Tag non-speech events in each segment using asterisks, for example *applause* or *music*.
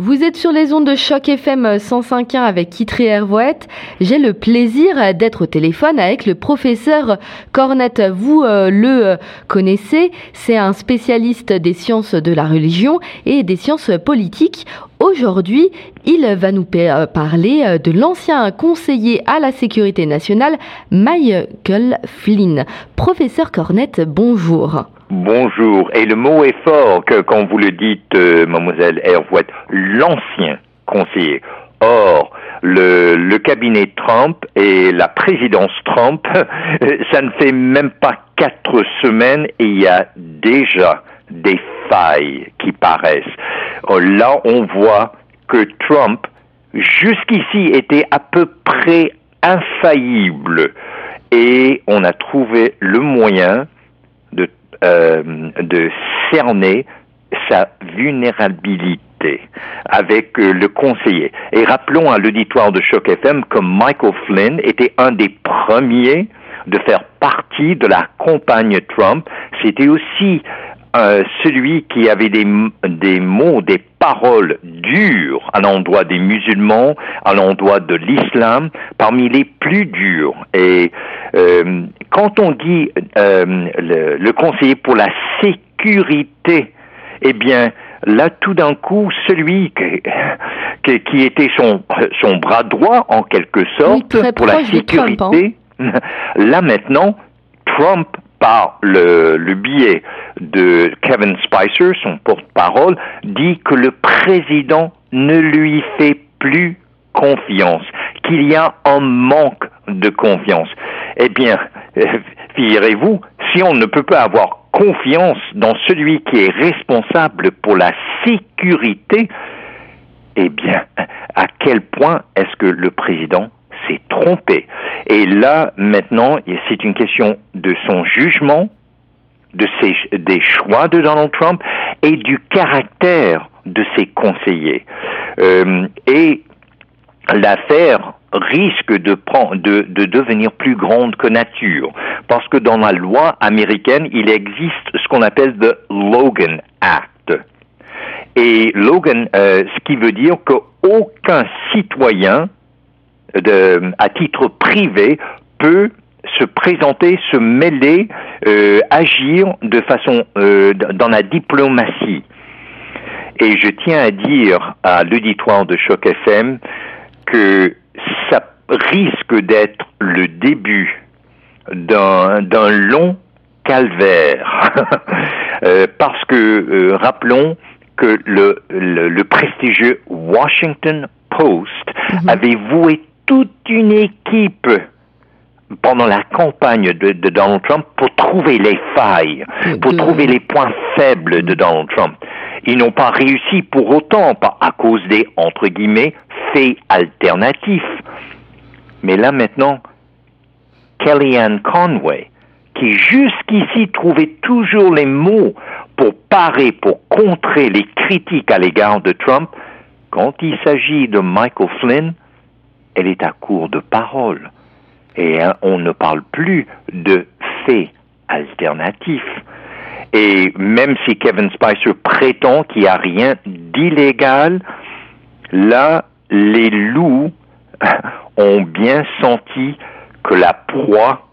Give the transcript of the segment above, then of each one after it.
Vous êtes sur les ondes de choc FM 105.1 avec Kitri Hervouette. J'ai le plaisir d'être au téléphone avec le professeur Cornette. Vous euh, le euh, connaissez, c'est un spécialiste des sciences de la religion et des sciences politiques. Aujourd'hui, il va nous euh, parler de l'ancien conseiller à la sécurité nationale, Michael Flynn. Professeur Cornette, bonjour. Bonjour. Et le mot est fort que quand vous le dites, euh, mademoiselle Hervouette, l'ancien conseiller. Or, le, le, cabinet Trump et la présidence Trump, *laughs* ça ne fait même pas quatre semaines et il y a déjà des failles qui paraissent. Oh, là, on voit que Trump, jusqu'ici, était à peu près infaillible et on a trouvé le moyen euh, de cerner sa vulnérabilité avec euh, le conseiller. Et rappelons à l'auditoire de Choc FM que Michael Flynn était un des premiers de faire partie de la campagne Trump. C'était aussi euh, celui qui avait des, des mots, des paroles dures à l'endroit des musulmans, à l'endroit de l'islam, parmi les plus durs. Et euh, quand on dit euh, le, le, conseiller pour la sécurité, eh bien, là, tout d'un coup, celui qui, qui était son, son bras droit, en quelque sorte, pour la sécurité, Trump, hein. *laughs* là maintenant, Trump par le, biais de Kevin Spicer, son porte-parole, dit que le président ne lui fait plus confiance, qu'il y a un manque de confiance. Eh bien, figurez-vous, si on ne peut pas avoir confiance dans celui qui est responsable pour la sécurité, eh bien, à quel point est-ce que le président s'est trompé. Et là, maintenant, c'est une question de son jugement, de ses, des choix de Donald Trump et du caractère de ses conseillers. Euh, et l'affaire risque de, prendre, de, de, devenir plus grande que nature, parce que dans la loi américaine, il existe ce qu'on appelle le Logan Act. Et Logan, euh, ce qui veut dire qu'aucun citoyen de, à titre privé peut se présenter, se mêler, euh, agir de façon euh, dans la diplomatie. Et je tiens à dire à l'auditoire de Choc FM que ça risque d'être le début d'un long calvaire. *laughs* euh, parce que, rappelons que le, le, le, prestigieux Washington Post mm -hmm. avait voué toute une équipe pendant la campagne de, de, Donald Trump pour trouver les failles, pour trouver les points faibles de Donald Trump. Ils n'ont pas réussi pour autant, pas à cause des, entre guillemets, faits alternatifs. Mais là maintenant, Kellyanne Conway, qui jusqu'ici trouvait toujours les mots pour parer, pour contrer les critiques à l'égard de Trump, quand il s'agit de Michael Flynn, elle est à court de paroles. Et hein, on ne parle plus de faits alternatifs. Et même si Kevin Spicer prétend qu'il n'y a rien d'illégal, là, les loups *laughs* ont bien senti que la proie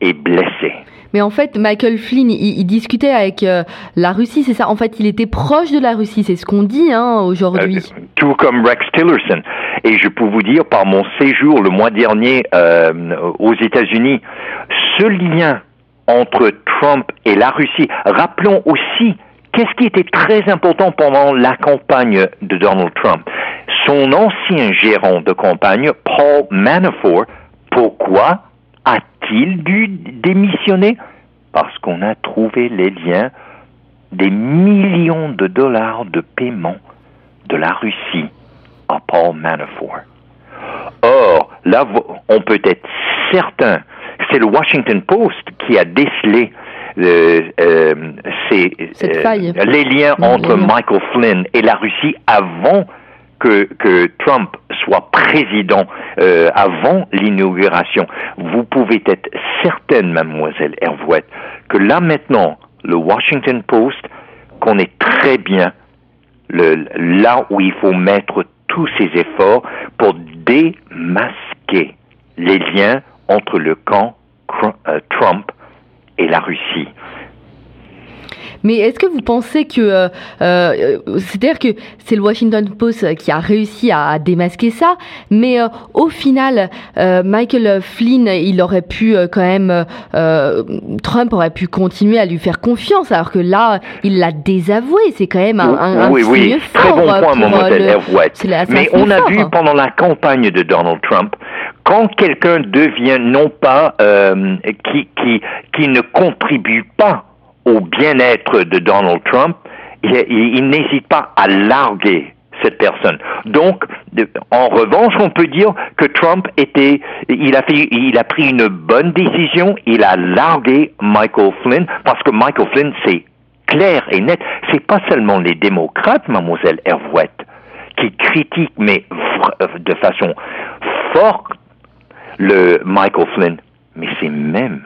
est blessée. Mais en fait, Michael Flynn, il, il discutait avec euh, la Russie, c'est ça En fait, il était proche de la Russie, c'est ce qu'on dit hein, aujourd'hui. Euh, tout comme Rex Tillerson. Et je peux vous dire, par mon séjour le mois dernier euh, aux États-Unis, ce lien entre Trump et la Russie, rappelons aussi qu'est-ce qui était très important pendant la campagne de Donald Trump. Son ancien gérant de campagne, Paul Manafort, pourquoi a-t-il dû démissionner? Parce qu'on a trouvé les liens des millions de dollars de paiement de la Russie à Paul Manafort. Or, là, on peut être certain, c'est le Washington Post qui a décelé euh, euh, ces, euh, les liens entre. Michael Flynn et la Russie avant que, que Trump soit président avant l'inauguration, vous pouvez être certaine, mademoiselle Hervouette, que là maintenant, le Washington Post connaît très bien là où il faut mettre tous ses efforts pour démasquer les liens entre le camp euh, Trump et la Russie. Mais est-ce que vous pensez que, euh, euh, c'est-à-dire que c'est le Washington Post qui a réussi à, démasquer ça, mais euh, au final, Michael Flynn, il aurait pu quand même, Trump aurait pu continuer à lui faire confiance, alors que là, il l'a désavoué. C'est quand même un, un, oui, oui, très bon point, mon modèle Mais on a vu pendant la campagne de Donald Trump quand quelqu'un devient non pas qui, qui, qui ne contribue pas au bien-être de Donald Trump, il, n'hésite pas à larguer cette personne. Donc, en revanche, on peut dire que Trump était, il a fait, il a pris une bonne décision. Il a largué Michael Flynn parce que Michael Flynn, c'est clair et net. C'est pas seulement les démocrates, mademoiselle Hervouette, qui critiquent, mais de façon forte, le Michael Flynn, mais c'est même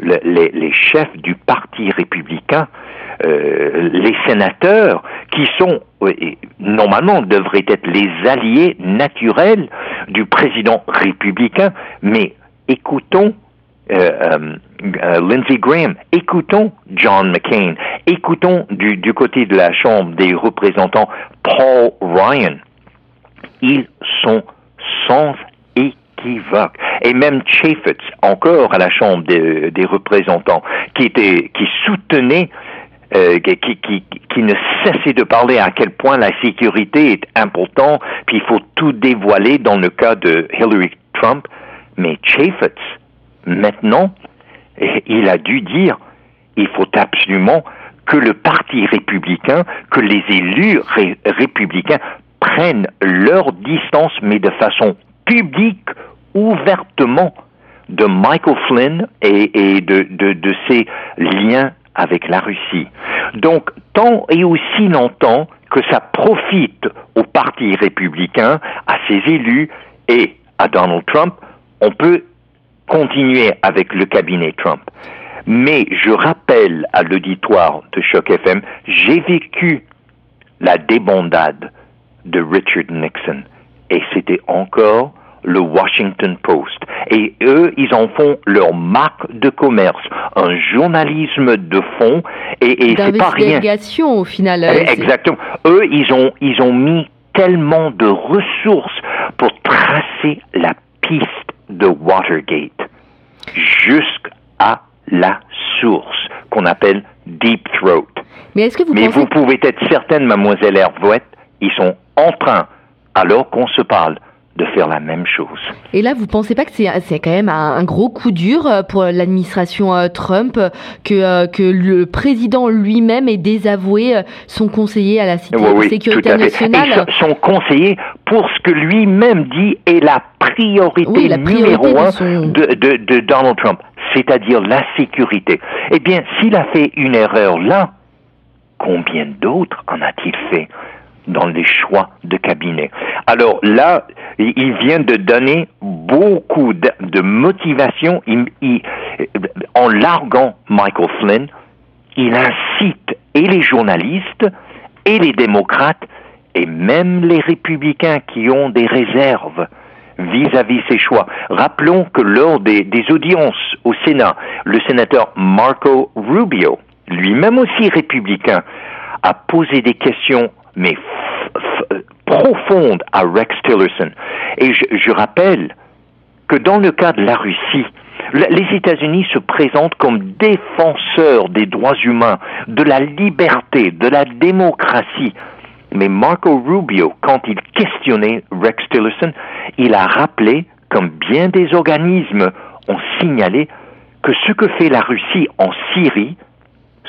les, chefs du Parti républicain, euh, les sénateurs, qui sont, normalement, devraient être les alliés naturels du président républicain, mais écoutons euh, euh, Lindsey Graham, écoutons John McCain, écoutons du, du côté de la Chambre des représentants Paul Ryan. Ils sont sans et même Chaffetz, encore à la Chambre des, représentants, qui était, qui soutenait euh, qui, qui, qui, ne cessait de parler à quel point la sécurité est importante, puis il faut tout dévoiler dans le cas de Hillary Trump. Mais Chaffetz, maintenant, il a dû dire, il faut absolument que le Parti républicain, que les élus républicains prennent leur distance, mais de façon publique ouvertement de Michael Flynn et, de, de, ses liens avec la Russie. Donc, tant et aussi longtemps que ça profite au Parti républicain, à ses élus et à Donald Trump, on peut continuer avec le cabinet Trump. Mais je rappelle à l'auditoire de Choc FM, j'ai vécu la débandade de Richard Nixon et c'était encore le Washington Post. Et eux, ils en font leur marque de commerce, un journalisme de fond. Et, et c'est pas rien. au final. Eh, exactement. Eux, ils ont, ils ont mis tellement de ressources pour tracer la piste de Watergate jusqu'à la source qu'on appelle Deep Throat. Mais est-ce que vous Mais vous pouvez être certaine, mademoiselle Hervouette, ils sont en train, alors qu'on se parle, de faire la même chose. Et là, vous pensez pas que c'est, c'est quand même un, gros coup dur euh, pour l'administration euh, Trump que, euh, que le président lui-même ait désavoué son conseiller à la sécurité nationale Son conseiller pour ce que lui-même dit est la priorité, numéro un de, de, de Donald Trump, c'est-à-dire la sécurité. Eh bien, s'il a fait une erreur là, combien d'autres en a-t-il fait? Dans les choix de cabinet. Alors là, il vient de donner beaucoup de, motivation en larguant Michael Flynn. Il incite et les journalistes et les démocrates et même les républicains qui ont des réserves vis-à-vis ces choix. Rappelons que lors des, des audiences au Sénat, le sénateur Marco Rubio, lui-même aussi républicain, a posé des questions mais profonde à Rex Tillerson. Et je, rappelle que dans le cas de la Russie, les États-Unis se présentent comme défenseurs des droits humains, de la liberté, de la démocratie. Mais Marco Rubio, quand il questionnait Rex Tillerson, il a rappelé, comme bien des organismes ont signalé, que ce que fait la Russie en Syrie,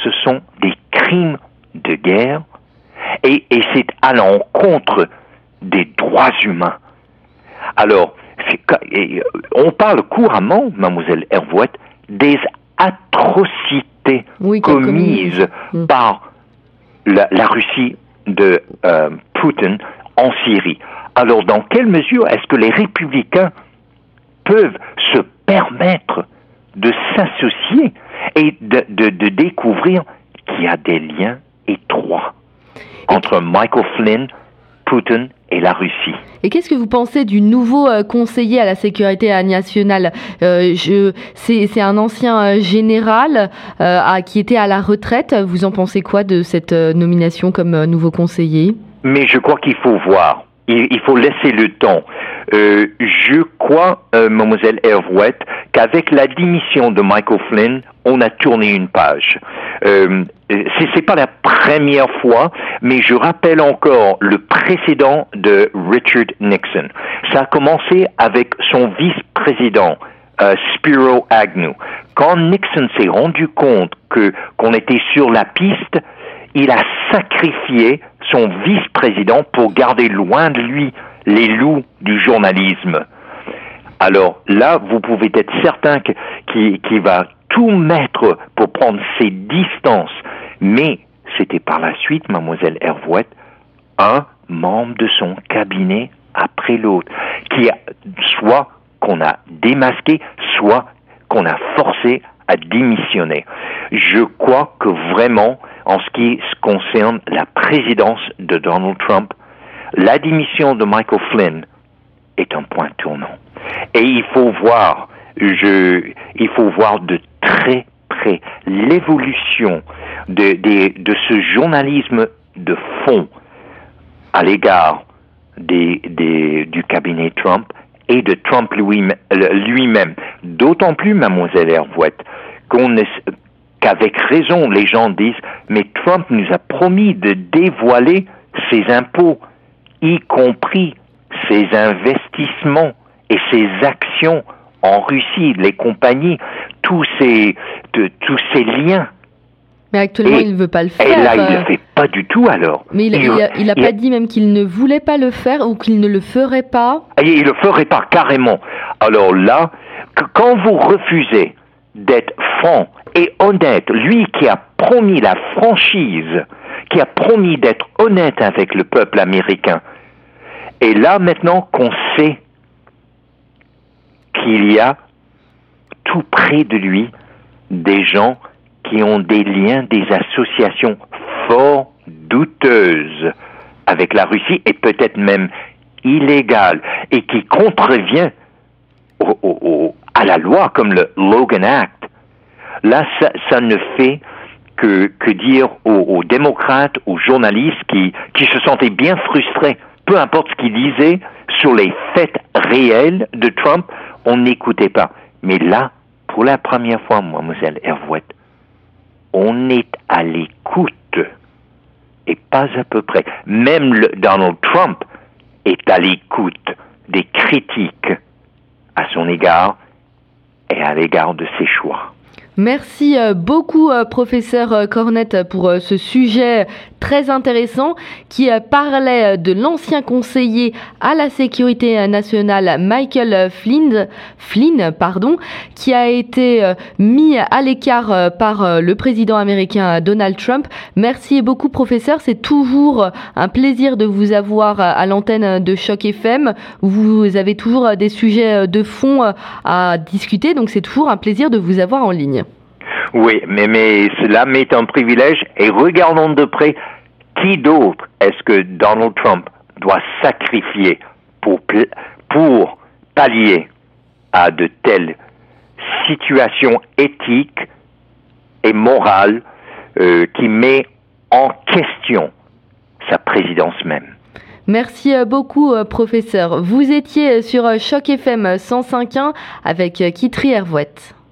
ce sont des crimes de guerre et, c'est à l'encontre des droits humains. Alors, euh, on parle couramment, mademoiselle Hervouette, des atrocités commises mm. par la, Russie de euh, Poutine en Syrie. Alors, dans quelle mesure est-ce que les républicains peuvent se permettre de s'associer et de découvrir qu'il y a des liens étroits? Entre Michael Flynn, Putin et la Russie. Et qu'est-ce que vous pensez du nouveau euh, conseiller à la sécurité nationale? Euh, C'est un ancien euh, général qui était à la retraite. Vous en pensez quoi de cette nomination comme nouveau conseiller? Mais je crois qu'il faut voir. Il, faut laisser le temps. Je crois, mademoiselle Hervouette, qu'avec la démission de Michael Flynn, on a tourné une page. Euh, c'est pas la première fois, mais je rappelle encore le précédent de Richard Nixon. Ça a commencé avec son vice-président, euh, Spiro Agnew. Quand Nixon s'est rendu compte que qu'on était sur la piste, il a sacrifié son vice-président pour garder loin de lui les loups du journalisme. Alors là, vous pouvez être certain qu'il qui va tout mettre pour prendre ses distances. Mais c'était par la suite, mademoiselle Hervouette, un membre de son cabinet après l'autre, qui soit qu'on a démasqué, soit qu'on a forcé à démissionner. Je crois que vraiment, en ce qui concerne la présidence de Donald Trump, la démission de Michael Flynn est un point tournant. Et il faut voir, je, il faut voir de très près l'évolution de, de, ce journalisme de fond à l'égard des, des, du cabinet Trump et de Trump lui-même. D'autant plus, mademoiselle Hervouette, qu'on qu'avec raison, les gens disent, mais Trump nous a promis de dévoiler ses impôts, y compris ses investissements et ses actions en Russie, les compagnies, tous ces, de, tous ces liens. Mais actuellement, il ne veut pas le faire. Et là, il ne le fait pas du tout alors. Mais il n'a pas dit même qu'il ne voulait pas le faire ou qu'il ne le ferait pas. Et il ne le ferait pas carrément. Alors là, quand vous refusez d'être franc et honnête, lui qui a promis la franchise, qui a promis d'être honnête avec le peuple américain, et là maintenant qu'on sait qu'il y a tout près de lui des gens qui ont des liens, des associations fort douteuses avec la Russie et peut-être même illégales et qui contrevient à la loi comme le Logan Act. Là, ça, ne fait que, que dire aux, démocrates, aux journalistes qui, qui se sentaient bien frustrés, peu importe ce qu'ils disaient sur les faits réels de Trump, on n'écoutait pas. Mais là, pour la première fois, mademoiselle Hervouette, on est à l'écoute et pas à peu près. Même Donald Trump est à l'écoute des critiques à son égard et à l'égard de ses choix. Merci euh, beaucoup, euh, professeur euh, Cornette, pour ce sujet très intéressant qui parlait de l'ancien conseiller à la sécurité nationale Michael Flynn, Flynn pardon, qui a été mis à l'écart par le président américain Donald Trump. Merci beaucoup, professeur. C'est toujours un plaisir de vous avoir à l'antenne de Choc FM. Vous avez toujours des sujets de fond à discuter, donc c'est toujours un plaisir de vous avoir en ligne. Oui, mais, mais cela m'est un privilège et regardons de près qui d'autre est-ce que Donald Trump doit sacrifier pour, pallier à de telles situations éthiques et morales euh, qui met en question sa présidence même. Merci euh, beaucoup, euh, professeur. Vous étiez sur Choc FM 105.1 avec Kitri Hervouette.